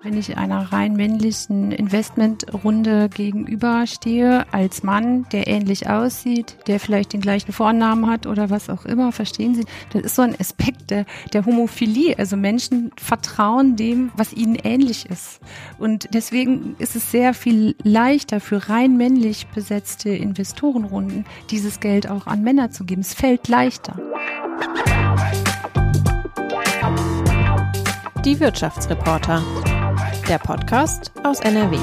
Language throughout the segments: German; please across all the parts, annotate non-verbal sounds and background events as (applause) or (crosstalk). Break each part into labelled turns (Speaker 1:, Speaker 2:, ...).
Speaker 1: Wenn ich einer rein männlichen Investmentrunde gegenüberstehe, als Mann, der ähnlich aussieht, der vielleicht den gleichen Vornamen hat oder was auch immer, verstehen Sie, das ist so ein Aspekt der, der Homophilie. Also Menschen vertrauen dem, was ihnen ähnlich ist. Und deswegen ist es sehr viel leichter für rein männlich besetzte Investorenrunden, dieses Geld auch an Männer zu geben. Es fällt leichter.
Speaker 2: Die Wirtschaftsreporter der Podcast aus NRW.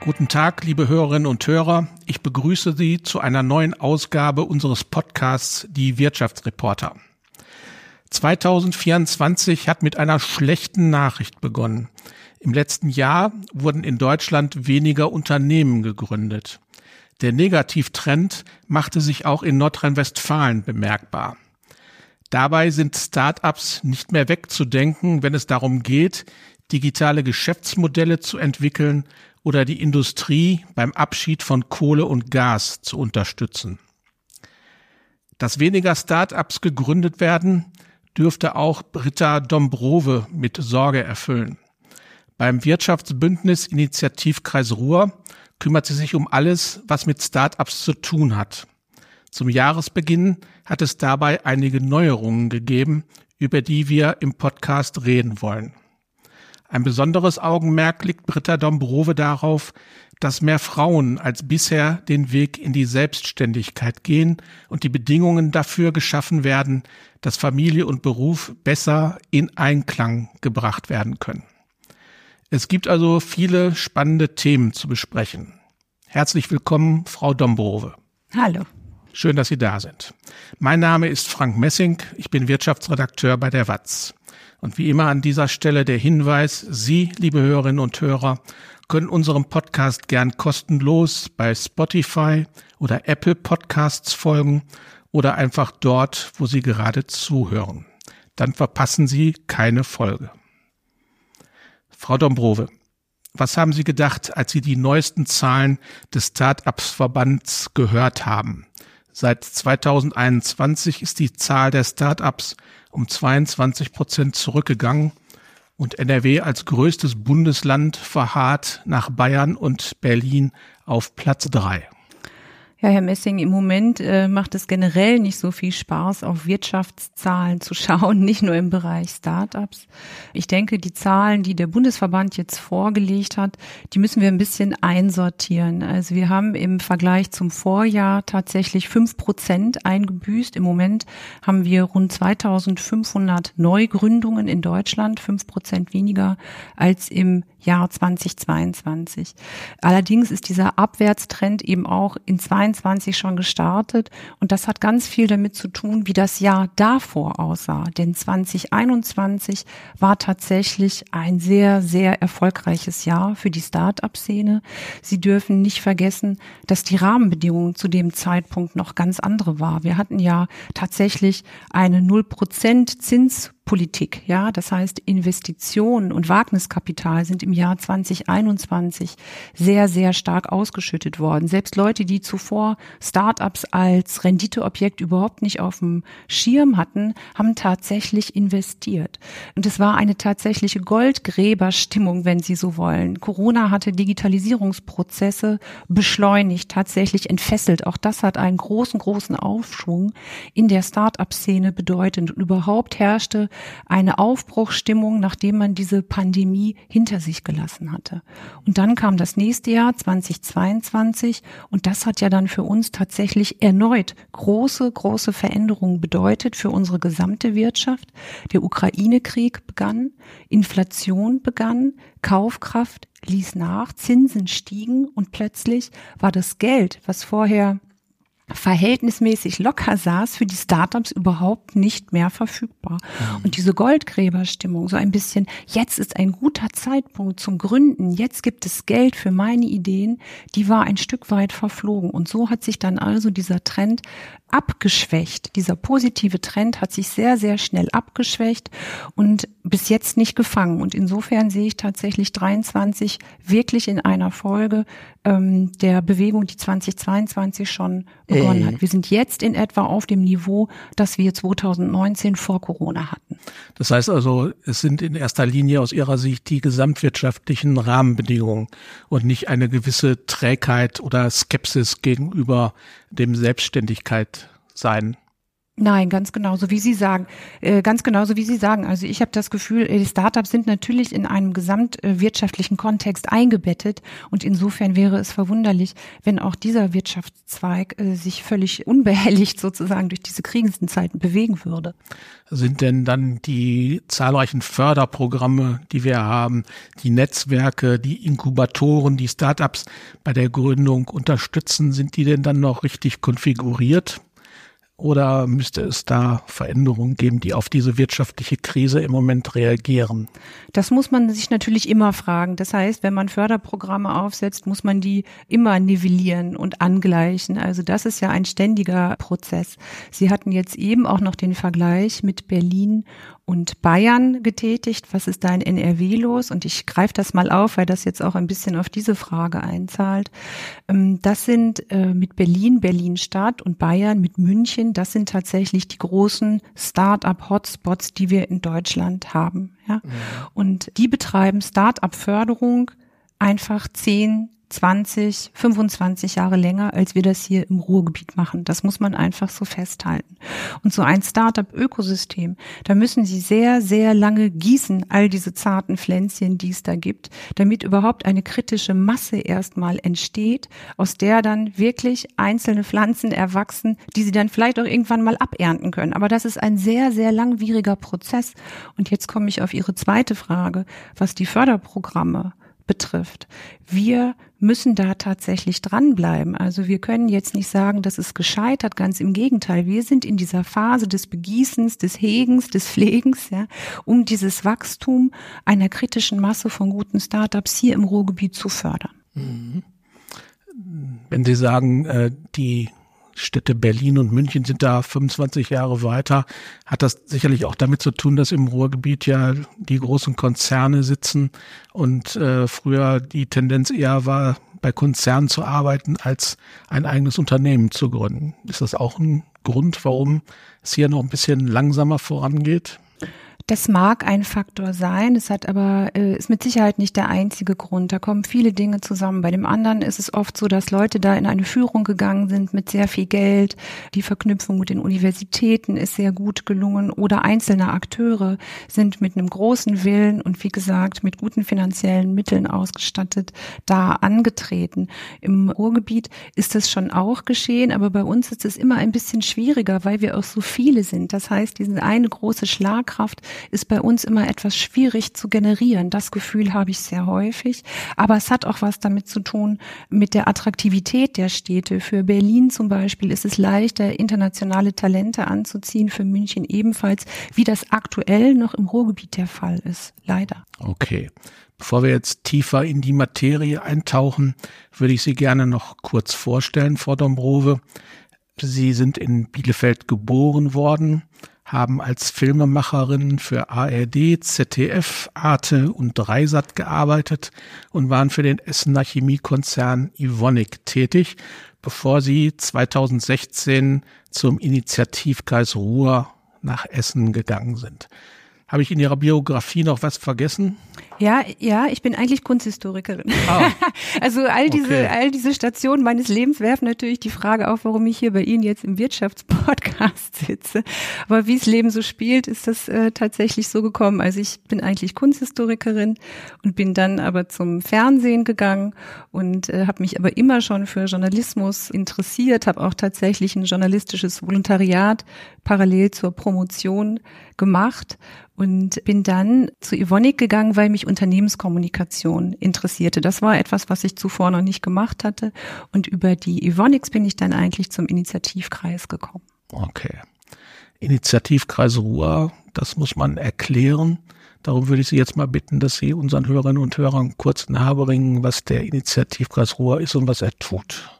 Speaker 3: Guten Tag, liebe Hörerinnen und Hörer. Ich begrüße Sie zu einer neuen Ausgabe unseres Podcasts Die Wirtschaftsreporter. 2024 hat mit einer schlechten Nachricht begonnen. Im letzten Jahr wurden in Deutschland weniger Unternehmen gegründet. Der Negativtrend machte sich auch in Nordrhein-Westfalen bemerkbar. Dabei sind Start-ups nicht mehr wegzudenken, wenn es darum geht, digitale Geschäftsmodelle zu entwickeln oder die Industrie beim Abschied von Kohle und Gas zu unterstützen. Dass weniger Start-ups gegründet werden, dürfte auch Britta Dombrove mit Sorge erfüllen. Beim Wirtschaftsbündnis Initiativkreis Ruhr kümmert sie sich um alles, was mit Start-ups zu tun hat. Zum Jahresbeginn hat es dabei einige Neuerungen gegeben, über die wir im Podcast reden wollen. Ein besonderes Augenmerk liegt Britta Dombrove darauf, dass mehr Frauen als bisher den Weg in die Selbstständigkeit gehen und die Bedingungen dafür geschaffen werden, dass Familie und Beruf besser in Einklang gebracht werden können. Es gibt also viele spannende Themen zu besprechen. Herzlich willkommen, Frau Dombrove.
Speaker 1: Hallo.
Speaker 3: Schön, dass Sie da sind. Mein Name ist Frank Messing. Ich bin Wirtschaftsredakteur bei der WAZ. Und wie immer an dieser Stelle der Hinweis, Sie, liebe Hörerinnen und Hörer, können unserem Podcast gern kostenlos bei Spotify oder Apple Podcasts folgen oder einfach dort, wo Sie gerade zuhören. Dann verpassen Sie keine Folge. Frau Dombrove, was haben Sie gedacht, als Sie die neuesten Zahlen des Start-ups-Verbands gehört haben? Seit 2021 ist die Zahl der Start-ups um 22 Prozent zurückgegangen und NRW als größtes Bundesland verharrt nach Bayern und Berlin auf Platz drei.
Speaker 1: Ja, Herr Messing, im Moment äh, macht es generell nicht so viel Spaß, auf Wirtschaftszahlen zu (laughs) schauen, nicht nur im Bereich Startups. Ich denke, die Zahlen, die der Bundesverband jetzt vorgelegt hat, die müssen wir ein bisschen einsortieren. Also wir haben im Vergleich zum Vorjahr tatsächlich fünf Prozent eingebüßt. Im Moment haben wir rund 2500 Neugründungen in Deutschland, fünf Prozent weniger als im Jahr 2022. Allerdings ist dieser Abwärtstrend eben auch in 22 schon gestartet und das hat ganz viel damit zu tun, wie das Jahr davor aussah. Denn 2021 war tatsächlich ein sehr, sehr erfolgreiches Jahr für die Start-up-Szene. Sie dürfen nicht vergessen, dass die Rahmenbedingungen zu dem Zeitpunkt noch ganz andere war. Wir hatten ja tatsächlich eine 0% Zins Politik, ja, das heißt Investitionen und Wagniskapital sind im Jahr 2021 sehr sehr stark ausgeschüttet worden. Selbst Leute, die zuvor Startups als Renditeobjekt überhaupt nicht auf dem Schirm hatten, haben tatsächlich investiert. Und es war eine tatsächliche Goldgräberstimmung, wenn Sie so wollen. Corona hatte Digitalisierungsprozesse beschleunigt, tatsächlich entfesselt. Auch das hat einen großen großen Aufschwung in der Startup-Szene bedeutet und überhaupt herrschte eine Aufbruchstimmung, nachdem man diese Pandemie hinter sich gelassen hatte. Und dann kam das nächste Jahr 2022 und das hat ja dann für uns tatsächlich erneut große, große Veränderungen bedeutet für unsere gesamte Wirtschaft. Der Ukraine-Krieg begann, Inflation begann, Kaufkraft ließ nach, Zinsen stiegen und plötzlich war das Geld, was vorher verhältnismäßig locker saß, für die Startups überhaupt nicht mehr verfügbar. Mhm. Und diese Goldgräberstimmung, so ein bisschen, jetzt ist ein guter Zeitpunkt zum Gründen, jetzt gibt es Geld für meine Ideen, die war ein Stück weit verflogen. Und so hat sich dann also dieser Trend abgeschwächt. Dieser positive Trend hat sich sehr, sehr schnell abgeschwächt und bis jetzt nicht gefangen. Und insofern sehe ich tatsächlich 23 wirklich in einer Folge ähm, der Bewegung, die 2022 schon begonnen äh. hat. Wir sind jetzt in etwa auf dem Niveau, das wir 2019 vor Corona hatten.
Speaker 3: Das heißt also, es sind in erster Linie aus Ihrer Sicht die gesamtwirtschaftlichen Rahmenbedingungen und nicht eine gewisse Trägheit oder Skepsis gegenüber dem Selbstständigkeit sein.
Speaker 1: Nein, ganz genauso wie Sie sagen. Äh, ganz genauso wie Sie sagen. Also ich habe das Gefühl, die Startups sind natürlich in einem gesamtwirtschaftlichen Kontext eingebettet und insofern wäre es verwunderlich, wenn auch dieser Wirtschaftszweig äh, sich völlig unbehelligt sozusagen durch diese Krisenzeiten bewegen würde.
Speaker 3: Sind denn dann die zahlreichen Förderprogramme, die wir haben, die Netzwerke, die Inkubatoren, die Startups bei der Gründung unterstützen, sind die denn dann noch richtig konfiguriert? Oder müsste es da Veränderungen geben, die auf diese wirtschaftliche Krise im Moment reagieren?
Speaker 1: Das muss man sich natürlich immer fragen. Das heißt, wenn man Förderprogramme aufsetzt, muss man die immer nivellieren und angleichen. Also das ist ja ein ständiger Prozess. Sie hatten jetzt eben auch noch den Vergleich mit Berlin und Bayern getätigt. Was ist da in NRW los? Und ich greife das mal auf, weil das jetzt auch ein bisschen auf diese Frage einzahlt. Ähm, das sind äh, mit Berlin, Berlin Stadt und Bayern mit München, das sind tatsächlich die großen Start-up-Hotspots, die wir in Deutschland haben. Ja? Mhm. Und die betreiben Start-up-Förderung einfach zehn 20, 25 Jahre länger, als wir das hier im Ruhrgebiet machen. Das muss man einfach so festhalten. Und so ein Startup-Ökosystem, da müssen Sie sehr, sehr lange gießen, all diese zarten Pflänzchen, die es da gibt, damit überhaupt eine kritische Masse erstmal entsteht, aus der dann wirklich einzelne Pflanzen erwachsen, die Sie dann vielleicht auch irgendwann mal abernten können. Aber das ist ein sehr, sehr langwieriger Prozess. Und jetzt komme ich auf Ihre zweite Frage, was die Förderprogramme betrifft. Wir müssen da tatsächlich dranbleiben. Also wir können jetzt nicht sagen, dass es gescheitert. Ganz im Gegenteil. Wir sind in dieser Phase des Begießens, des Hegens, des Pflegens, ja, um dieses Wachstum einer kritischen Masse von guten Startups hier im Ruhrgebiet zu fördern.
Speaker 3: Wenn Sie sagen, äh, die Städte Berlin und München sind da 25 Jahre weiter. Hat das sicherlich auch damit zu tun, dass im Ruhrgebiet ja die großen Konzerne sitzen und äh, früher die Tendenz eher war, bei Konzernen zu arbeiten, als ein eigenes Unternehmen zu gründen. Ist das auch ein Grund, warum es hier noch ein bisschen langsamer vorangeht?
Speaker 1: Das mag ein Faktor sein, es hat aber äh, ist mit Sicherheit nicht der einzige Grund. Da kommen viele Dinge zusammen. Bei dem anderen ist es oft so, dass Leute da in eine Führung gegangen sind mit sehr viel Geld. Die Verknüpfung mit den Universitäten ist sehr gut gelungen oder einzelne Akteure sind mit einem großen Willen und wie gesagt mit guten finanziellen Mitteln ausgestattet da angetreten. Im Ruhrgebiet ist das schon auch geschehen, aber bei uns ist es immer ein bisschen schwieriger, weil wir auch so viele sind. Das heißt, diese eine große Schlagkraft ist bei uns immer etwas schwierig zu generieren. Das Gefühl habe ich sehr häufig. Aber es hat auch was damit zu tun mit der Attraktivität der Städte. Für Berlin zum Beispiel ist es leichter, internationale Talente anzuziehen, für München ebenfalls, wie das aktuell noch im Ruhrgebiet der Fall ist. Leider.
Speaker 3: Okay. Bevor wir jetzt tiefer in die Materie eintauchen, würde ich Sie gerne noch kurz vorstellen, Frau Dombrove. Sie sind in Bielefeld geboren worden, haben als Filmemacherin für ARD, ZDF, Arte und Dreisat gearbeitet und waren für den Essener Chemiekonzern Ivonic tätig, bevor sie 2016 zum Initiativkreis Ruhr nach Essen gegangen sind. Habe ich in Ihrer Biografie noch was vergessen?
Speaker 1: Ja, ja, ich bin eigentlich Kunsthistorikerin. Ah. (laughs) also all diese, okay. all diese Stationen meines Lebens werfen natürlich die Frage auf, warum ich hier bei Ihnen jetzt im Wirtschaftspodcast sitze. Aber wie das Leben so spielt, ist das äh, tatsächlich so gekommen. Also ich bin eigentlich Kunsthistorikerin und bin dann aber zum Fernsehen gegangen und äh, habe mich aber immer schon für Journalismus interessiert, habe auch tatsächlich ein journalistisches Volontariat parallel zur Promotion gemacht und bin dann zu Evonik gegangen, weil mich Unternehmenskommunikation interessierte. Das war etwas, was ich zuvor noch nicht gemacht hatte. Und über die Evonik bin ich dann eigentlich zum Initiativkreis gekommen.
Speaker 3: Okay. Initiativkreis Ruhr, das muss man erklären. Darum würde ich Sie jetzt mal bitten, dass Sie unseren Hörerinnen und Hörern kurz nahebringen, was der Initiativkreis Ruhr ist und was er tut.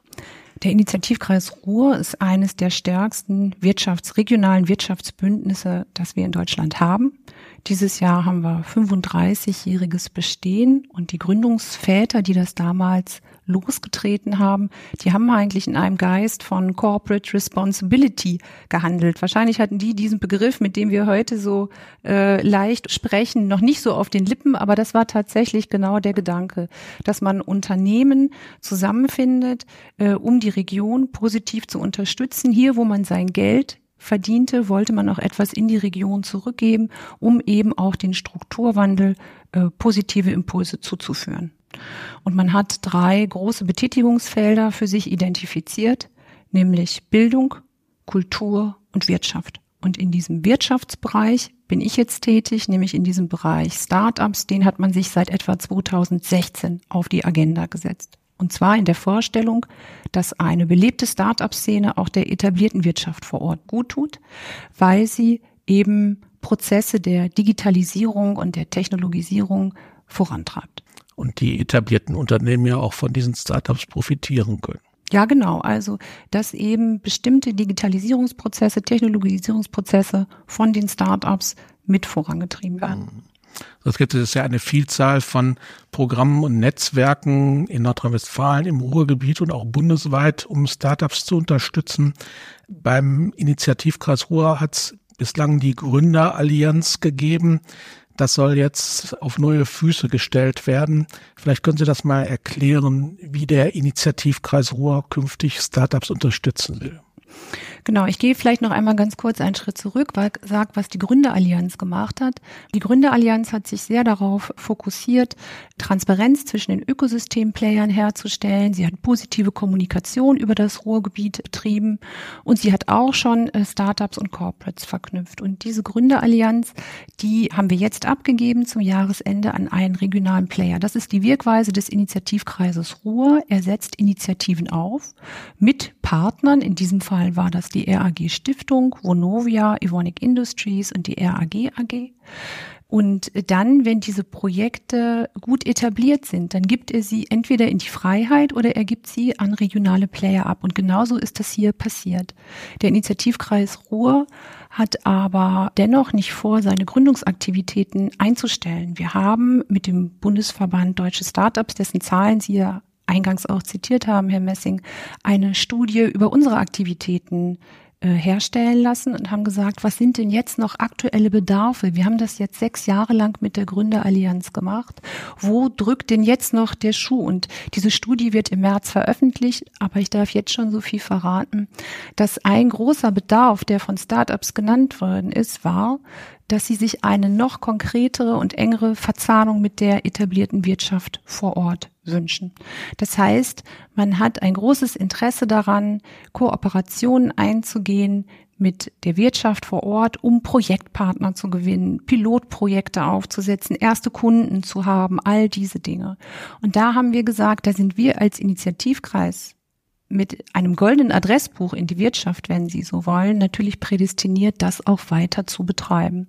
Speaker 1: Der Initiativkreis Ruhr ist eines der stärksten Wirtschafts-, regionalen Wirtschaftsbündnisse, das wir in Deutschland haben. Dieses Jahr haben wir 35-jähriges Bestehen und die Gründungsväter, die das damals losgetreten haben, die haben eigentlich in einem Geist von Corporate Responsibility gehandelt. Wahrscheinlich hatten die diesen Begriff, mit dem wir heute so äh, leicht sprechen, noch nicht so auf den Lippen, aber das war tatsächlich genau der Gedanke, dass man Unternehmen zusammenfindet, äh, um die Region positiv zu unterstützen. Hier, wo man sein Geld verdiente, wollte man auch etwas in die Region zurückgeben, um eben auch den Strukturwandel äh, positive Impulse zuzuführen. Und man hat drei große Betätigungsfelder für sich identifiziert, nämlich Bildung, Kultur und Wirtschaft. Und in diesem Wirtschaftsbereich bin ich jetzt tätig, nämlich in diesem Bereich Startups. Den hat man sich seit etwa 2016 auf die Agenda gesetzt. Und zwar in der Vorstellung, dass eine belebte Start-up-Szene auch der etablierten Wirtschaft vor Ort gut tut, weil sie eben Prozesse der Digitalisierung und der Technologisierung vorantreibt.
Speaker 3: Und die etablierten Unternehmen ja auch von diesen Startups profitieren können.
Speaker 1: Ja, genau. Also, dass eben bestimmte Digitalisierungsprozesse, Technologisierungsprozesse von den Startups mit vorangetrieben werden. Mhm.
Speaker 3: Es gibt es ja eine Vielzahl von Programmen und Netzwerken in Nordrhein-Westfalen, im Ruhrgebiet und auch bundesweit, um Startups zu unterstützen. Beim Initiativkreis Ruhr hat es bislang die Gründerallianz gegeben. Das soll jetzt auf neue Füße gestellt werden. Vielleicht können Sie das mal erklären, wie der Initiativkreis Ruhr künftig Startups unterstützen will.
Speaker 1: Genau, ich gehe vielleicht noch einmal ganz kurz einen Schritt zurück, weil sagt, was die Gründerallianz gemacht hat. Die Gründerallianz hat sich sehr darauf fokussiert, Transparenz zwischen den Ökosystemplayern herzustellen. Sie hat positive Kommunikation über das Ruhrgebiet betrieben und sie hat auch schon äh, Startups und Corporates verknüpft. Und diese Gründerallianz, die haben wir jetzt abgegeben zum Jahresende an einen regionalen Player. Das ist die Wirkweise des Initiativkreises Ruhr. Er setzt Initiativen auf mit Partnern. In diesem Fall war das die RAG Stiftung, Vonovia, Evonik Industries und die RAG AG. Und dann, wenn diese Projekte gut etabliert sind, dann gibt er sie entweder in die Freiheit oder er gibt sie an regionale Player ab. Und genauso ist das hier passiert. Der Initiativkreis Ruhr hat aber dennoch nicht vor, seine Gründungsaktivitäten einzustellen. Wir haben mit dem Bundesverband Deutsche Startups, dessen Zahlen Sie ja eingangs auch zitiert haben, Herr Messing, eine Studie über unsere Aktivitäten äh, herstellen lassen und haben gesagt, was sind denn jetzt noch aktuelle Bedarfe? Wir haben das jetzt sechs Jahre lang mit der Gründerallianz gemacht. Wo drückt denn jetzt noch der Schuh? Und diese Studie wird im März veröffentlicht, aber ich darf jetzt schon so viel verraten, dass ein großer Bedarf, der von Startups genannt worden ist, war, dass sie sich eine noch konkretere und engere Verzahnung mit der etablierten Wirtschaft vor Ort wünschen. Das heißt, man hat ein großes Interesse daran, Kooperationen einzugehen mit der Wirtschaft vor Ort, um Projektpartner zu gewinnen, Pilotprojekte aufzusetzen, erste Kunden zu haben, all diese Dinge. Und da haben wir gesagt, da sind wir als Initiativkreis mit einem goldenen Adressbuch in die Wirtschaft, wenn Sie so wollen, natürlich prädestiniert, das auch weiter zu betreiben.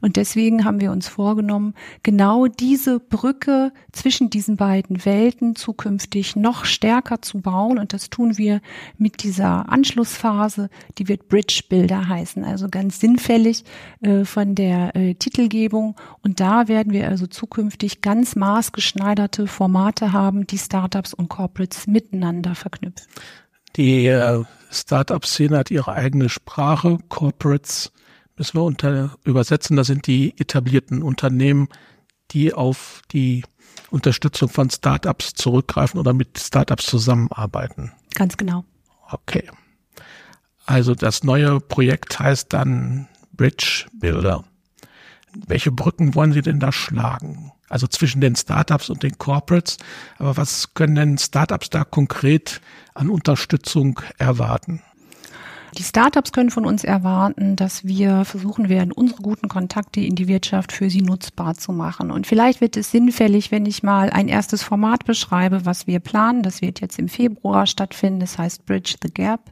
Speaker 1: Und deswegen haben wir uns vorgenommen, genau diese Brücke zwischen diesen beiden Welten zukünftig noch stärker zu bauen. Und das tun wir mit dieser Anschlussphase, die wird Bridge Builder heißen, also ganz sinnfällig äh, von der äh, Titelgebung. Und da werden wir also zukünftig ganz maßgeschneiderte Formate haben, die Startups und Corporates miteinander verknüpfen.
Speaker 3: Die äh, Startup-Szene hat ihre eigene Sprache. Corporates müssen wir unter, übersetzen. Das sind die etablierten Unternehmen, die auf die Unterstützung von Startups zurückgreifen oder mit Startups zusammenarbeiten.
Speaker 1: Ganz genau.
Speaker 3: Okay. Also das neue Projekt heißt dann Bridge Builder. Welche Brücken wollen Sie denn da schlagen? Also zwischen den Startups und den Corporates. Aber was können denn Startups da konkret an Unterstützung erwarten?
Speaker 1: Die Startups können von uns erwarten, dass wir versuchen werden, unsere guten Kontakte in die Wirtschaft für sie nutzbar zu machen. Und vielleicht wird es sinnfällig, wenn ich mal ein erstes Format beschreibe, was wir planen. Das wird jetzt im Februar stattfinden. Das heißt Bridge the Gap.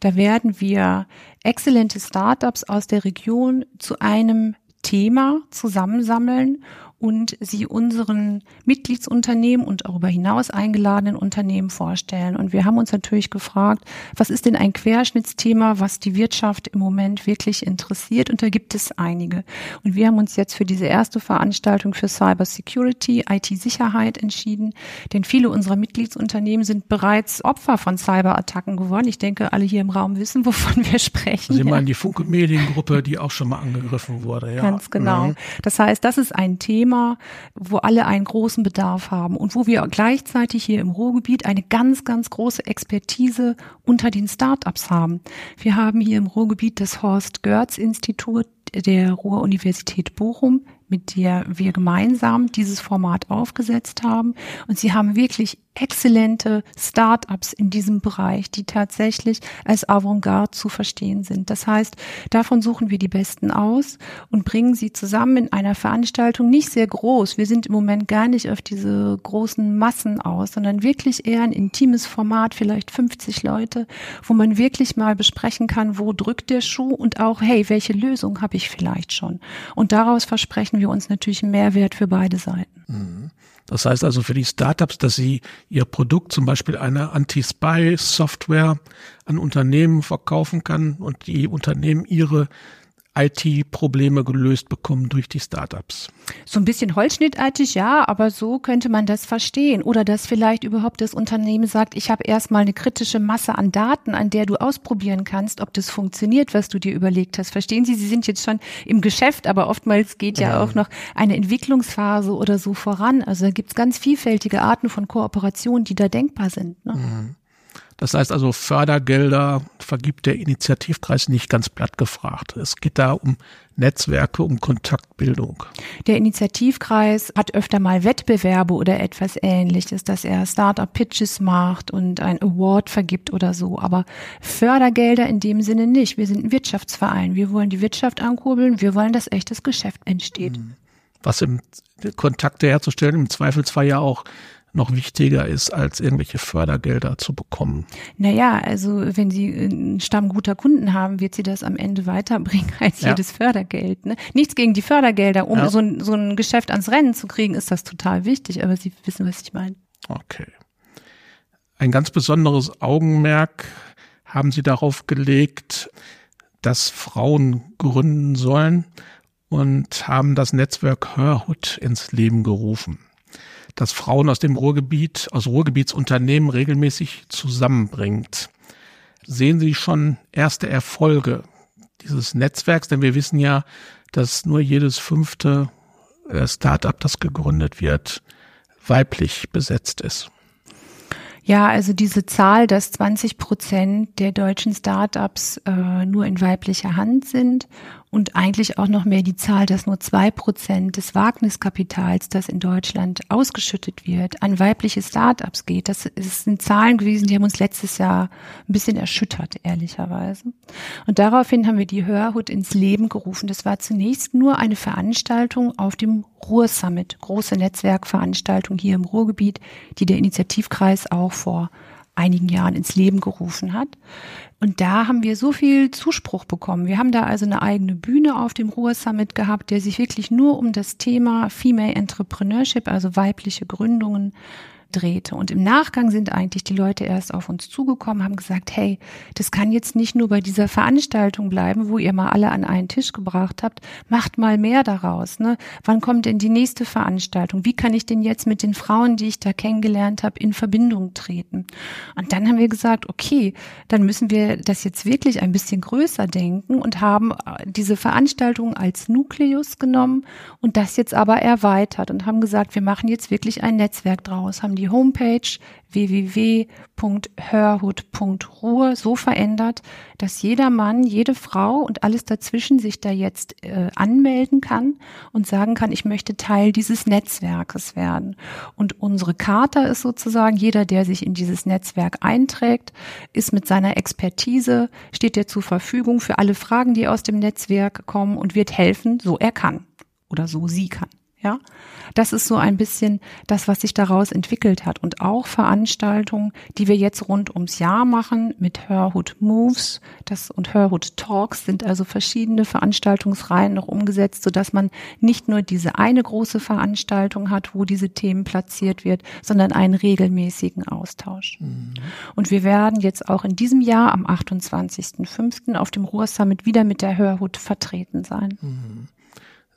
Speaker 1: Da werden wir exzellente Startups aus der Region zu einem Thema zusammensammeln und sie unseren Mitgliedsunternehmen und darüber hinaus eingeladenen Unternehmen vorstellen. Und wir haben uns natürlich gefragt, was ist denn ein Querschnittsthema, was die Wirtschaft im Moment wirklich interessiert? Und da gibt es einige. Und wir haben uns jetzt für diese erste Veranstaltung für Cyber Security, IT-Sicherheit entschieden, denn viele unserer Mitgliedsunternehmen sind bereits Opfer von Cyberattacken geworden. Ich denke, alle hier im Raum wissen, wovon wir sprechen.
Speaker 3: Sie meinen die Funke Mediengruppe, die auch schon mal angegriffen wurde, ja.
Speaker 1: Ganz genau. Mhm. Das heißt, das ist ein Thema, Thema, wo alle einen großen Bedarf haben und wo wir gleichzeitig hier im Ruhrgebiet eine ganz, ganz große Expertise unter den Startups haben. Wir haben hier im Ruhrgebiet das Horst Görz Institut der Ruhr-Universität Bochum, mit der wir gemeinsam dieses Format aufgesetzt haben. Und sie haben wirklich exzellente Start-ups in diesem Bereich, die tatsächlich als Avantgarde zu verstehen sind. Das heißt, davon suchen wir die Besten aus und bringen sie zusammen in einer Veranstaltung nicht sehr groß. Wir sind im Moment gar nicht auf diese großen Massen aus, sondern wirklich eher ein intimes Format, vielleicht 50 Leute, wo man wirklich mal besprechen kann, wo drückt der Schuh und auch, hey, welche Lösung habe ich vielleicht schon? Und daraus versprechen wir uns natürlich einen Mehrwert für beide Seiten.
Speaker 3: Mhm. Das heißt also für die Startups, dass sie ihr Produkt, zum Beispiel eine Anti-Spy-Software, an Unternehmen verkaufen kann und die Unternehmen ihre IT-Probleme gelöst bekommen durch die Startups.
Speaker 1: So ein bisschen holzschnittartig, ja, aber so könnte man das verstehen. Oder dass vielleicht überhaupt das Unternehmen sagt, ich habe erstmal eine kritische Masse an Daten, an der du ausprobieren kannst, ob das funktioniert, was du dir überlegt hast. Verstehen Sie, Sie sind jetzt schon im Geschäft, aber oftmals geht ja, ja. auch noch eine Entwicklungsphase oder so voran. Also da gibt's ganz vielfältige Arten von Kooperation, die da denkbar sind. Ne? Mhm.
Speaker 3: Das heißt also, Fördergelder vergibt der Initiativkreis nicht ganz platt gefragt. Es geht da um Netzwerke, um Kontaktbildung.
Speaker 1: Der Initiativkreis hat öfter mal Wettbewerbe oder etwas ähnliches, dass er Startup-Pitches macht und ein Award vergibt oder so. Aber Fördergelder in dem Sinne nicht. Wir sind ein Wirtschaftsverein. Wir wollen die Wirtschaft ankurbeln. Wir wollen, dass echtes Geschäft entsteht.
Speaker 3: Was im Kontakte herzustellen, im Zweifelsfall ja auch noch wichtiger ist, als irgendwelche Fördergelder zu bekommen.
Speaker 1: Naja, also wenn Sie einen Stamm guter Kunden haben, wird Sie das am Ende weiterbringen (laughs) als ja. jedes Fördergeld. Ne? Nichts gegen die Fördergelder, um ja. so, ein, so ein Geschäft ans Rennen zu kriegen, ist das total wichtig, aber Sie wissen, was ich meine.
Speaker 3: Okay. Ein ganz besonderes Augenmerk haben Sie darauf gelegt, dass Frauen gründen sollen und haben das Netzwerk Hörhut ins Leben gerufen das Frauen aus dem Ruhrgebiet, aus Ruhrgebietsunternehmen regelmäßig zusammenbringt. Sehen Sie schon erste Erfolge dieses Netzwerks? Denn wir wissen ja, dass nur jedes fünfte äh, Startup, das gegründet wird, weiblich besetzt ist.
Speaker 1: Ja, also diese Zahl, dass 20 Prozent der deutschen Startups äh, nur in weiblicher Hand sind und eigentlich auch noch mehr die Zahl, dass nur zwei Prozent des Wagniskapitals, das in Deutschland ausgeschüttet wird, an weibliche Startups geht. Das sind Zahlen gewesen, die haben uns letztes Jahr ein bisschen erschüttert, ehrlicherweise. Und daraufhin haben wir die Hörhut ins Leben gerufen. Das war zunächst nur eine Veranstaltung auf dem Ruhr-Summit, große Netzwerkveranstaltung hier im Ruhrgebiet, die der Initiativkreis auch vor einigen Jahren ins Leben gerufen hat. Und da haben wir so viel Zuspruch bekommen. Wir haben da also eine eigene Bühne auf dem Ruhr Summit gehabt, der sich wirklich nur um das Thema Female Entrepreneurship, also weibliche Gründungen, drehte. Und im Nachgang sind eigentlich die Leute erst auf uns zugekommen, haben gesagt, hey, das kann jetzt nicht nur bei dieser Veranstaltung bleiben, wo ihr mal alle an einen Tisch gebracht habt, macht mal mehr daraus. Ne? Wann kommt denn die nächste Veranstaltung? Wie kann ich denn jetzt mit den Frauen, die ich da kennengelernt habe, in Verbindung treten? Und dann haben wir gesagt, okay, dann müssen wir das jetzt wirklich ein bisschen größer denken und haben äh, diese Veranstaltung als Nukleus genommen und das jetzt aber erweitert und haben gesagt, wir machen jetzt wirklich ein Netzwerk draus, haben die die Homepage www.hörhut.ruhr so verändert, dass jeder Mann, jede Frau und alles dazwischen sich da jetzt äh, anmelden kann und sagen kann, ich möchte Teil dieses Netzwerkes werden. Und unsere Charta ist sozusagen, jeder, der sich in dieses Netzwerk einträgt, ist mit seiner Expertise, steht dir zur Verfügung für alle Fragen, die aus dem Netzwerk kommen und wird helfen, so er kann oder so sie kann. Ja, das ist so ein bisschen das, was sich daraus entwickelt hat. Und auch Veranstaltungen, die wir jetzt rund ums Jahr machen mit Herhood Moves das und Herhood Talks sind also verschiedene Veranstaltungsreihen noch umgesetzt, sodass man nicht nur diese eine große Veranstaltung hat, wo diese Themen platziert wird, sondern einen regelmäßigen Austausch. Mhm. Und wir werden jetzt auch in diesem Jahr am 28.05. auf dem Ruhr Summit wieder mit der Herhood vertreten sein. Mhm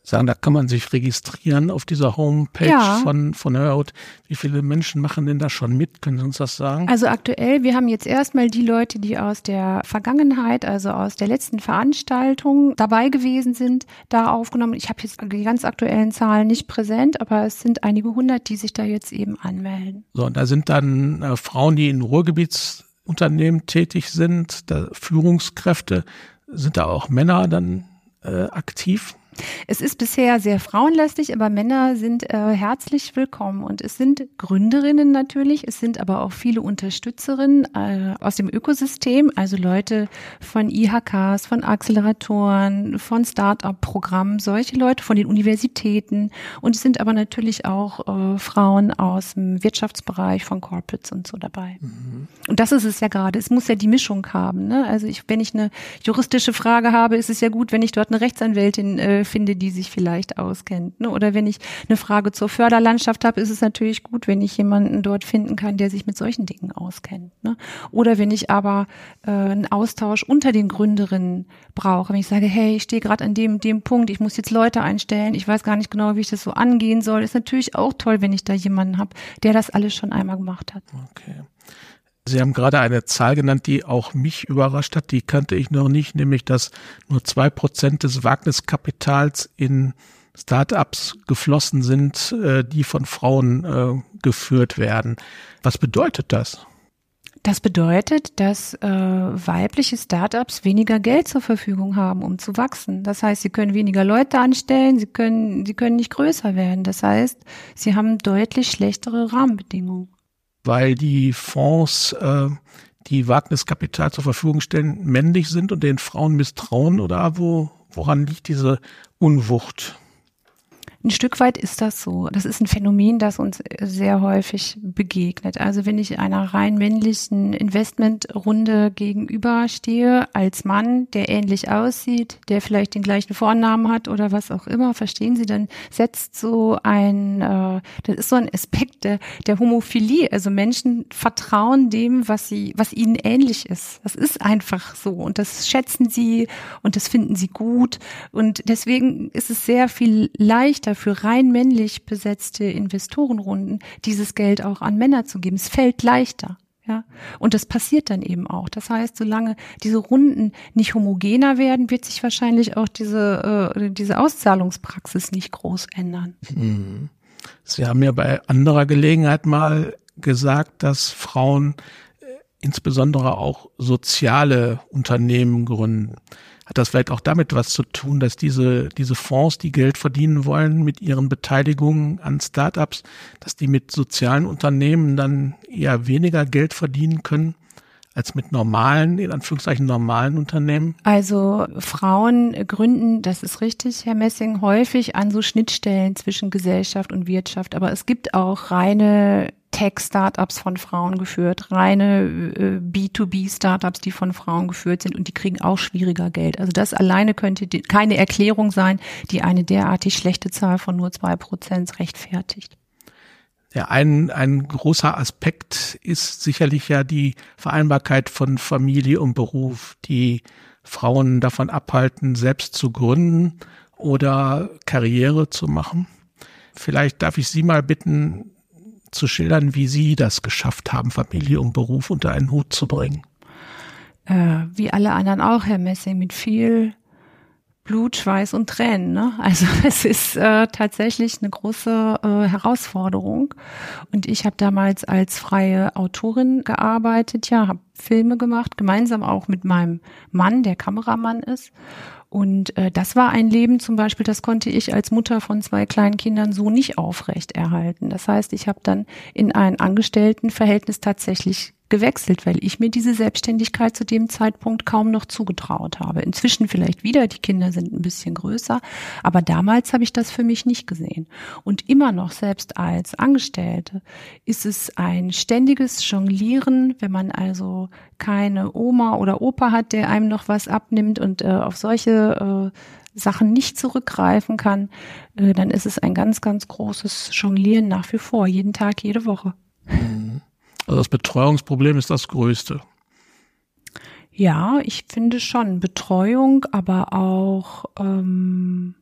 Speaker 3: sagen, da kann man sich registrieren auf dieser Homepage ja. von, von Hörhaut. Wie viele Menschen machen denn da schon mit? Können Sie uns das sagen?
Speaker 1: Also aktuell, wir haben jetzt erstmal die Leute, die aus der Vergangenheit, also aus der letzten Veranstaltung dabei gewesen sind, da aufgenommen. Ich habe jetzt die ganz aktuellen Zahlen nicht präsent, aber es sind einige hundert, die sich da jetzt eben anmelden.
Speaker 3: So, und da sind dann äh, Frauen, die in Ruhrgebietsunternehmen tätig sind, da Führungskräfte. Sind da auch Männer dann äh, aktiv?
Speaker 1: Es ist bisher sehr frauenlastig, aber Männer sind äh, herzlich willkommen und es sind Gründerinnen natürlich, es sind aber auch viele Unterstützerinnen äh, aus dem Ökosystem, also Leute von IHKs, von Acceleratoren, von Start-up-Programmen, solche Leute von den Universitäten und es sind aber natürlich auch äh, Frauen aus dem Wirtschaftsbereich von Corporates und so dabei. Mhm. Und das ist es ja gerade. Es muss ja die Mischung haben. Ne? Also ich, wenn ich eine juristische Frage habe, ist es ja gut, wenn ich dort eine Rechtsanwältin äh, finde, die sich vielleicht auskennt. Ne? Oder wenn ich eine Frage zur Förderlandschaft habe, ist es natürlich gut, wenn ich jemanden dort finden kann, der sich mit solchen Dingen auskennt. Ne? Oder wenn ich aber äh, einen Austausch unter den Gründerinnen brauche, wenn ich sage, hey, ich stehe gerade an dem dem Punkt, ich muss jetzt Leute einstellen, ich weiß gar nicht genau, wie ich das so angehen soll, ist natürlich auch toll, wenn ich da jemanden habe, der das alles schon einmal gemacht hat.
Speaker 3: Okay. Sie haben gerade eine Zahl genannt, die auch mich überrascht hat. Die kannte ich noch nicht, nämlich dass nur zwei Prozent des Wagniskapitals in Startups geflossen sind, äh, die von Frauen äh, geführt werden. Was bedeutet das?
Speaker 1: Das bedeutet, dass äh, weibliche Startups weniger Geld zur Verfügung haben, um zu wachsen. Das heißt, sie können weniger Leute anstellen, sie können, sie können nicht größer werden. Das heißt, sie haben deutlich schlechtere Rahmenbedingungen
Speaker 3: weil die Fonds, äh, die Wagniskapital zur Verfügung stellen, männlich sind und den Frauen misstrauen oder wo, woran liegt diese Unwucht?
Speaker 1: Ein Stück weit ist das so. Das ist ein Phänomen, das uns sehr häufig begegnet. Also wenn ich einer rein männlichen Investmentrunde gegenüberstehe, als Mann, der ähnlich aussieht, der vielleicht den gleichen Vornamen hat oder was auch immer, verstehen Sie, dann setzt so ein, äh, das ist so ein Aspekt der, der Homophilie. Also Menschen vertrauen dem, was sie, was ihnen ähnlich ist. Das ist einfach so und das schätzen sie und das finden sie gut und deswegen ist es sehr viel leichter für rein männlich besetzte Investorenrunden, dieses Geld auch an Männer zu geben. Es fällt leichter. Ja, und das passiert dann eben auch. Das heißt, solange diese Runden nicht homogener werden, wird sich wahrscheinlich auch diese, äh, diese Auszahlungspraxis nicht groß ändern. Mhm.
Speaker 3: Sie haben ja bei anderer Gelegenheit mal gesagt, dass Frauen äh, insbesondere auch soziale Unternehmen gründen. Hat das vielleicht auch damit was zu tun, dass diese, diese Fonds, die Geld verdienen wollen mit ihren Beteiligungen an Startups, dass die mit sozialen Unternehmen dann eher weniger Geld verdienen können? als mit normalen, in Anführungszeichen normalen Unternehmen?
Speaker 1: Also Frauen gründen, das ist richtig, Herr Messing, häufig an so Schnittstellen zwischen Gesellschaft und Wirtschaft. Aber es gibt auch reine Tech-Startups von Frauen geführt, reine äh, B2B-Startups, die von Frauen geführt sind und die kriegen auch schwieriger Geld. Also das alleine könnte keine Erklärung sein, die eine derartig schlechte Zahl von nur zwei Prozent rechtfertigt.
Speaker 3: Ja, ein, ein großer Aspekt ist sicherlich ja die Vereinbarkeit von Familie und Beruf, die Frauen davon abhalten, selbst zu gründen oder Karriere zu machen. Vielleicht darf ich Sie mal bitten, zu schildern, wie Sie das geschafft haben, Familie und Beruf unter einen Hut zu bringen.
Speaker 1: Äh, wie alle anderen auch, Herr Messing, mit viel Blut, Schweiß und Tränen. Ne? Also (laughs) es ist äh, tatsächlich eine große äh, Herausforderung. Und ich habe damals als freie Autorin gearbeitet, ja, habe Filme gemacht, gemeinsam auch mit meinem Mann, der Kameramann ist. Und äh, das war ein Leben zum Beispiel, das konnte ich als Mutter von zwei kleinen Kindern so nicht aufrecht erhalten. Das heißt, ich habe dann in ein Angestelltenverhältnis tatsächlich gewechselt, weil ich mir diese Selbstständigkeit zu dem Zeitpunkt kaum noch zugetraut habe. Inzwischen vielleicht wieder, die Kinder sind ein bisschen größer, aber damals habe ich das für mich nicht gesehen. Und immer noch, selbst als Angestellte, ist es ein ständiges Jonglieren, wenn man also keine Oma oder Opa hat, der einem noch was abnimmt und äh, auf solche äh, Sachen nicht zurückgreifen kann, äh, dann ist es ein ganz, ganz großes Jonglieren nach wie vor, jeden Tag, jede Woche.
Speaker 3: Also das Betreuungsproblem ist das größte.
Speaker 1: Ja, ich finde schon Betreuung, aber auch ähm,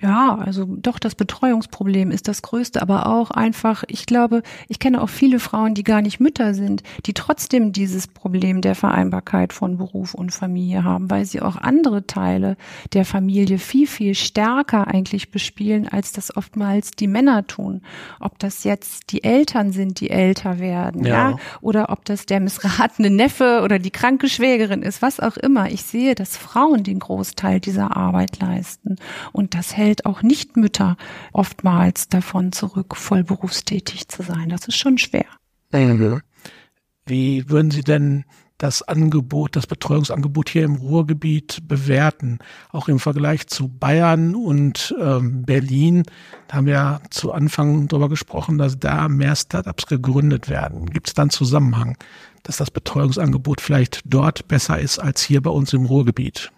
Speaker 1: ja, also doch, das Betreuungsproblem ist das größte, aber auch einfach, ich glaube, ich kenne auch viele Frauen, die gar nicht Mütter sind, die trotzdem dieses Problem der Vereinbarkeit von Beruf und Familie haben, weil sie auch andere Teile der Familie viel, viel stärker eigentlich bespielen, als das oftmals die Männer tun. Ob das jetzt die Eltern sind, die älter werden, ja, ja? oder ob das der missratene Neffe oder die kranke Schwägerin ist, was auch immer. Ich sehe, dass Frauen den Großteil dieser Arbeit leisten und das hält hält auch Nichtmütter oftmals davon zurück, voll berufstätig zu sein. Das ist schon schwer.
Speaker 3: Wie würden Sie denn das Angebot, das Betreuungsangebot hier im Ruhrgebiet bewerten, auch im Vergleich zu Bayern und ähm, Berlin. Da haben wir ja zu Anfang darüber gesprochen, dass da mehr Startups gegründet werden. Gibt es dann Zusammenhang, dass das Betreuungsangebot vielleicht dort besser ist als hier bei uns im Ruhrgebiet?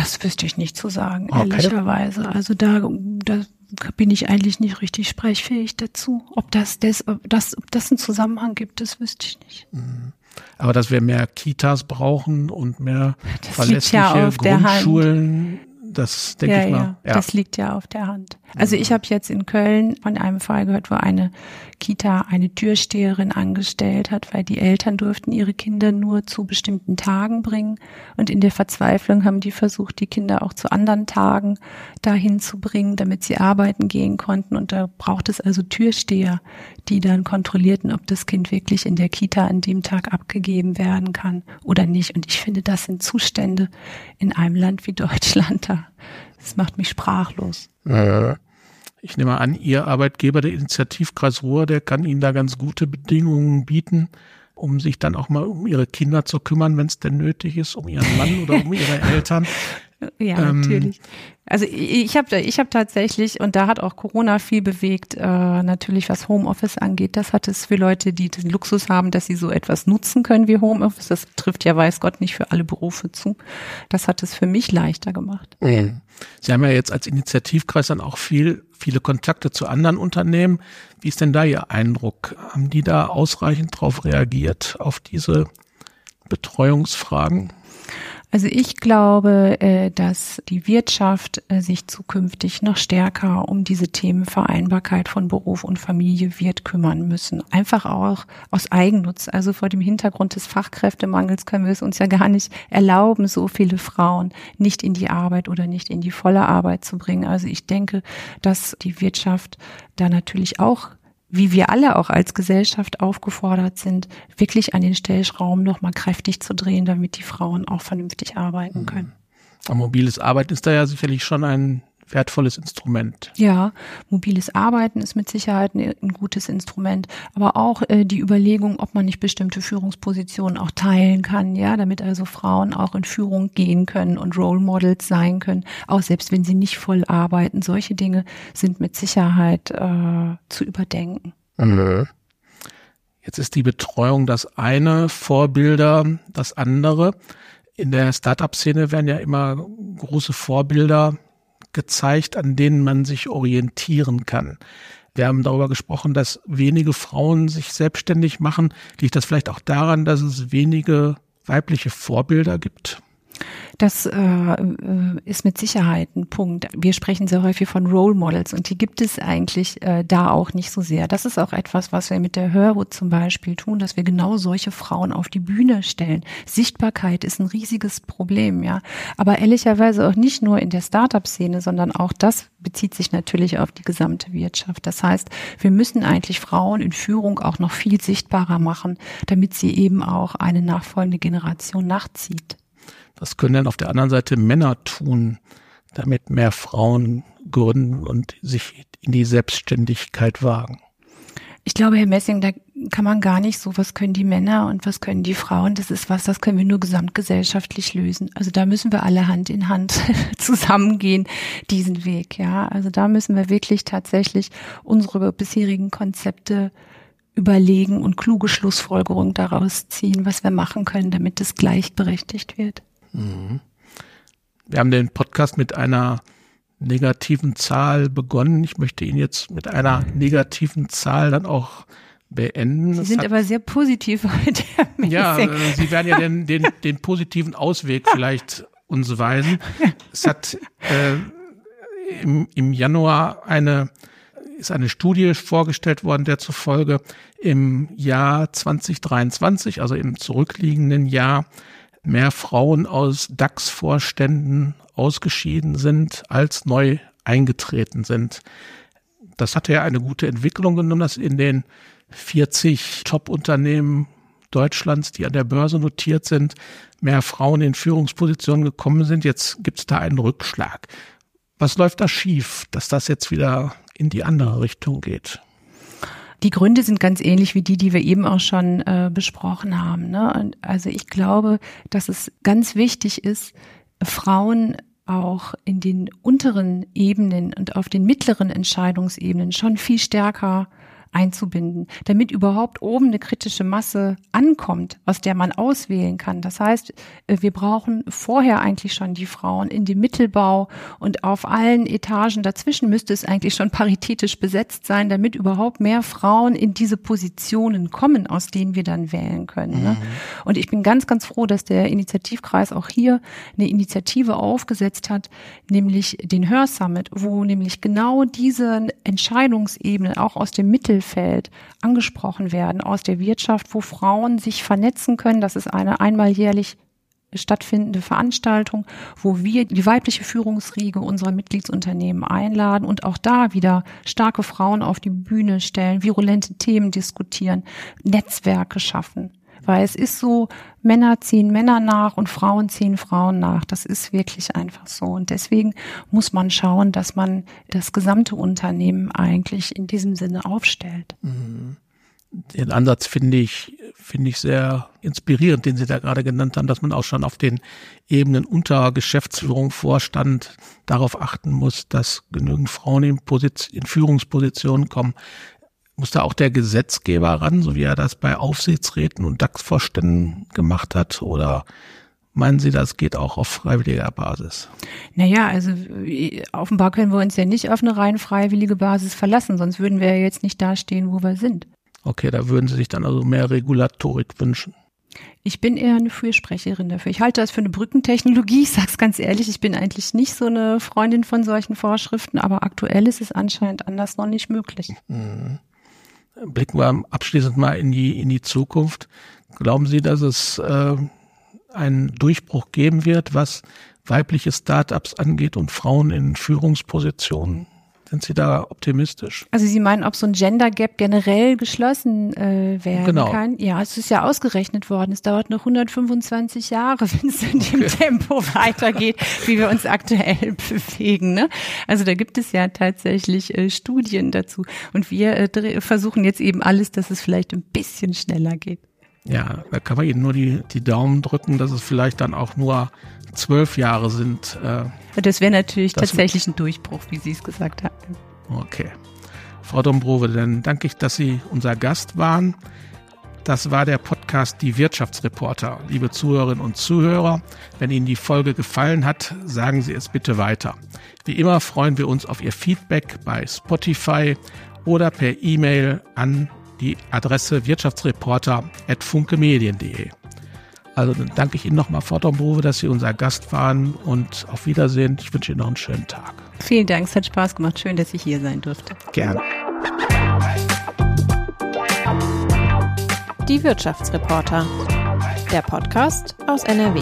Speaker 1: Das wüsste ich nicht zu sagen, okay. ehrlicherweise. Also da, da bin ich eigentlich nicht richtig sprechfähig dazu. Ob das, das, ob das, ob das einen Zusammenhang gibt, das wüsste ich nicht.
Speaker 3: Aber dass wir mehr Kitas brauchen und mehr das verlässliche ja Grundschulen, das denke
Speaker 1: ja,
Speaker 3: ich mal.
Speaker 1: Ja, ja, das liegt ja auf der Hand. Also ich habe jetzt in Köln von einem Fall gehört, wo eine Kita eine Türsteherin angestellt hat, weil die Eltern durften ihre Kinder nur zu bestimmten Tagen bringen. Und in der Verzweiflung haben die versucht, die Kinder auch zu anderen Tagen dahin zu bringen, damit sie arbeiten gehen konnten. Und da braucht es also Türsteher, die dann kontrollierten, ob das Kind wirklich in der Kita an dem Tag abgegeben werden kann oder nicht. Und ich finde, das sind Zustände in einem Land wie Deutschland da das macht mich sprachlos.
Speaker 3: Ich nehme an, Ihr Arbeitgeber, der Initiativkreis Ruhr, der kann Ihnen da ganz gute Bedingungen bieten, um sich dann auch mal um Ihre Kinder zu kümmern, wenn es denn nötig ist, um Ihren Mann oder um Ihre (laughs) Eltern.
Speaker 1: Ja, ähm, natürlich. Also ich habe ich hab tatsächlich, und da hat auch Corona viel bewegt, äh, natürlich was Homeoffice angeht. Das hat es für Leute, die den Luxus haben, dass sie so etwas nutzen können wie Homeoffice. Das trifft ja, weiß Gott, nicht für alle Berufe zu. Das hat es für mich leichter gemacht.
Speaker 3: Mhm. Sie haben ja jetzt als Initiativkreis dann auch viel, viele Kontakte zu anderen Unternehmen. Wie ist denn da Ihr Eindruck? Haben die da ausreichend darauf reagiert, auf diese Betreuungsfragen?
Speaker 1: Also ich glaube, äh, dass die Wirtschaft äh, sich zukünftig noch stärker um diese Themen Vereinbarkeit von Beruf und Familie wird kümmern müssen. Einfach auch aus Eigennutz. Also vor dem Hintergrund des Fachkräftemangels können wir es uns ja gar nicht erlauben, so viele Frauen nicht in die Arbeit oder nicht in die volle Arbeit zu bringen. Also ich denke, dass die Wirtschaft da natürlich auch wie wir alle auch als Gesellschaft aufgefordert sind, wirklich an den Stellschrauben nochmal kräftig zu drehen, damit die Frauen auch vernünftig arbeiten können.
Speaker 3: Mhm. Mobiles Arbeiten ist da ja sicherlich schon ein wertvolles Instrument.
Speaker 1: Ja, mobiles Arbeiten ist mit Sicherheit ein, ein gutes Instrument, aber auch äh, die Überlegung, ob man nicht bestimmte Führungspositionen auch teilen kann, ja, damit also Frauen auch in Führung gehen können und Role Models sein können, auch selbst wenn sie nicht voll arbeiten. Solche Dinge sind mit Sicherheit äh, zu überdenken. Mhm.
Speaker 3: Jetzt ist die Betreuung das eine, Vorbilder das andere. In der Startup-Szene werden ja immer große Vorbilder gezeigt, an denen man sich orientieren kann. Wir haben darüber gesprochen, dass wenige Frauen sich selbstständig machen. Liegt das vielleicht auch daran, dass es wenige weibliche Vorbilder gibt?
Speaker 1: Das äh, äh, ist mit Sicherheit ein Punkt. Wir sprechen sehr häufig von Role Models und die gibt es eigentlich äh, da auch nicht so sehr. Das ist auch etwas, was wir mit der Hörwood zum Beispiel tun, dass wir genau solche Frauen auf die Bühne stellen. Sichtbarkeit ist ein riesiges Problem, ja. Aber ehrlicherweise auch nicht nur in der Startup-Szene, sondern auch das bezieht sich natürlich auf die gesamte Wirtschaft. Das heißt, wir müssen eigentlich Frauen in Führung auch noch viel sichtbarer machen, damit sie eben auch eine nachfolgende Generation nachzieht.
Speaker 3: Was können denn auf der anderen Seite Männer tun, damit mehr Frauen gründen und sich in die Selbstständigkeit wagen?
Speaker 1: Ich glaube, Herr Messing, da kann man gar nicht so, was können die Männer und was können die Frauen. Das ist was, das können wir nur gesamtgesellschaftlich lösen. Also da müssen wir alle Hand in Hand (laughs) zusammengehen, diesen Weg, ja. Also da müssen wir wirklich tatsächlich unsere bisherigen Konzepte überlegen und kluge Schlussfolgerungen daraus ziehen, was wir machen können, damit es gleichberechtigt wird. Mhm.
Speaker 3: Wir haben den Podcast mit einer negativen Zahl begonnen. Ich möchte ihn jetzt mit einer negativen Zahl dann auch beenden.
Speaker 1: Sie sind hat, aber sehr positiv (laughs) heute.
Speaker 3: Ja, äh, Sie werden ja den, den, den positiven Ausweg vielleicht uns weisen. Es hat äh, im, im Januar eine ist eine Studie vorgestellt worden, der zufolge im Jahr 2023, also im zurückliegenden Jahr, mehr Frauen aus DAX-Vorständen ausgeschieden sind, als neu eingetreten sind. Das hatte ja eine gute Entwicklung genommen, dass in den 40 Top-Unternehmen Deutschlands, die an der Börse notiert sind, mehr Frauen in Führungspositionen gekommen sind. Jetzt gibt es da einen Rückschlag. Was läuft da schief, dass das jetzt wieder in die andere Richtung geht?
Speaker 1: Die Gründe sind ganz ähnlich wie die, die wir eben auch schon äh, besprochen haben. Ne? Also ich glaube, dass es ganz wichtig ist, Frauen auch in den unteren Ebenen und auf den mittleren Entscheidungsebenen schon viel stärker einzubinden, damit überhaupt oben eine kritische Masse ankommt, aus der man auswählen kann. Das heißt, äh, wir brauchen vorher eigentlich schon die Frauen in dem Mittelbau und auf allen Etagen dazwischen müsste es eigentlich schon paritätisch besetzt sein, damit überhaupt mehr Frauen in diese Positionen kommen, aus denen wir dann wählen können. Ne? Mhm. Und ich bin ganz, ganz froh, dass der Initiativkreis auch hier eine Initiative aufgesetzt hat, nämlich den Hörsummit, wo nämlich genau diese Entscheidungsebene auch aus dem Mittel Mittelfeld angesprochen werden aus der Wirtschaft, wo Frauen sich vernetzen können. Das ist eine einmal jährlich stattfindende Veranstaltung, wo wir die weibliche Führungsriege unserer Mitgliedsunternehmen einladen und auch da wieder starke Frauen auf die Bühne stellen, virulente Themen diskutieren, Netzwerke schaffen. Weil es ist so, Männer ziehen Männer nach und Frauen ziehen Frauen nach. Das ist wirklich einfach so. Und deswegen muss man schauen, dass man das gesamte Unternehmen eigentlich in diesem Sinne aufstellt.
Speaker 3: Mhm. Den Ansatz finde ich, finde ich sehr inspirierend, den Sie da gerade genannt haben, dass man auch schon auf den Ebenen unter Geschäftsführung, Vorstand darauf achten muss, dass genügend Frauen in, Position, in Führungspositionen kommen. Muss da auch der Gesetzgeber ran, so wie er das bei Aufsichtsräten und DAX-Vorständen gemacht hat? Oder meinen Sie, das geht auch auf freiwilliger Basis?
Speaker 1: Naja, also offenbar können wir uns ja nicht auf eine rein freiwillige Basis verlassen, sonst würden wir ja jetzt nicht dastehen, wo wir sind.
Speaker 3: Okay, da würden Sie sich dann also mehr Regulatorik wünschen.
Speaker 1: Ich bin eher eine Fürsprecherin dafür. Ich halte das für eine Brückentechnologie. (laughs) Ich sage es ganz ehrlich, ich bin eigentlich nicht so eine Freundin von solchen Vorschriften, aber aktuell ist es anscheinend anders noch nicht möglich. Mhm
Speaker 3: blicken wir abschließend mal in die, in die Zukunft. Glauben Sie, dass es äh, einen Durchbruch geben wird, was weibliche Startups angeht und Frauen in Führungspositionen? Sind Sie da optimistisch?
Speaker 1: Also Sie meinen, ob so ein Gender Gap generell geschlossen äh, werden
Speaker 3: genau.
Speaker 1: kann? Ja, es ist ja ausgerechnet worden. Es dauert noch 125 Jahre, (laughs) wenn es in dem okay. Tempo weitergeht, wie wir uns aktuell (laughs) bewegen. Ne? Also da gibt es ja tatsächlich äh, Studien dazu. Und wir äh, versuchen jetzt eben alles, dass es vielleicht ein bisschen schneller geht.
Speaker 3: Ja, da kann man Ihnen nur die, die Daumen drücken, dass es vielleicht dann auch nur zwölf Jahre sind. Äh,
Speaker 1: das wäre natürlich tatsächlich ein Durchbruch, wie Sie es gesagt haben.
Speaker 3: Okay. Frau Dombrove, dann danke ich, dass Sie unser Gast waren. Das war der Podcast Die Wirtschaftsreporter. Liebe Zuhörerinnen und Zuhörer, wenn Ihnen die Folge gefallen hat, sagen Sie es bitte weiter. Wie immer freuen wir uns auf Ihr Feedback bei Spotify oder per E-Mail an die Adresse wirtschaftsreporter.funkemedien.de. Also dann danke ich Ihnen nochmal, Frau Dombrove, dass Sie unser Gast waren und auf Wiedersehen. Ich wünsche Ihnen noch einen schönen Tag.
Speaker 1: Vielen Dank, es hat Spaß gemacht. Schön, dass ich hier sein durfte.
Speaker 3: Gerne.
Speaker 2: Die Wirtschaftsreporter. Der Podcast aus NRW.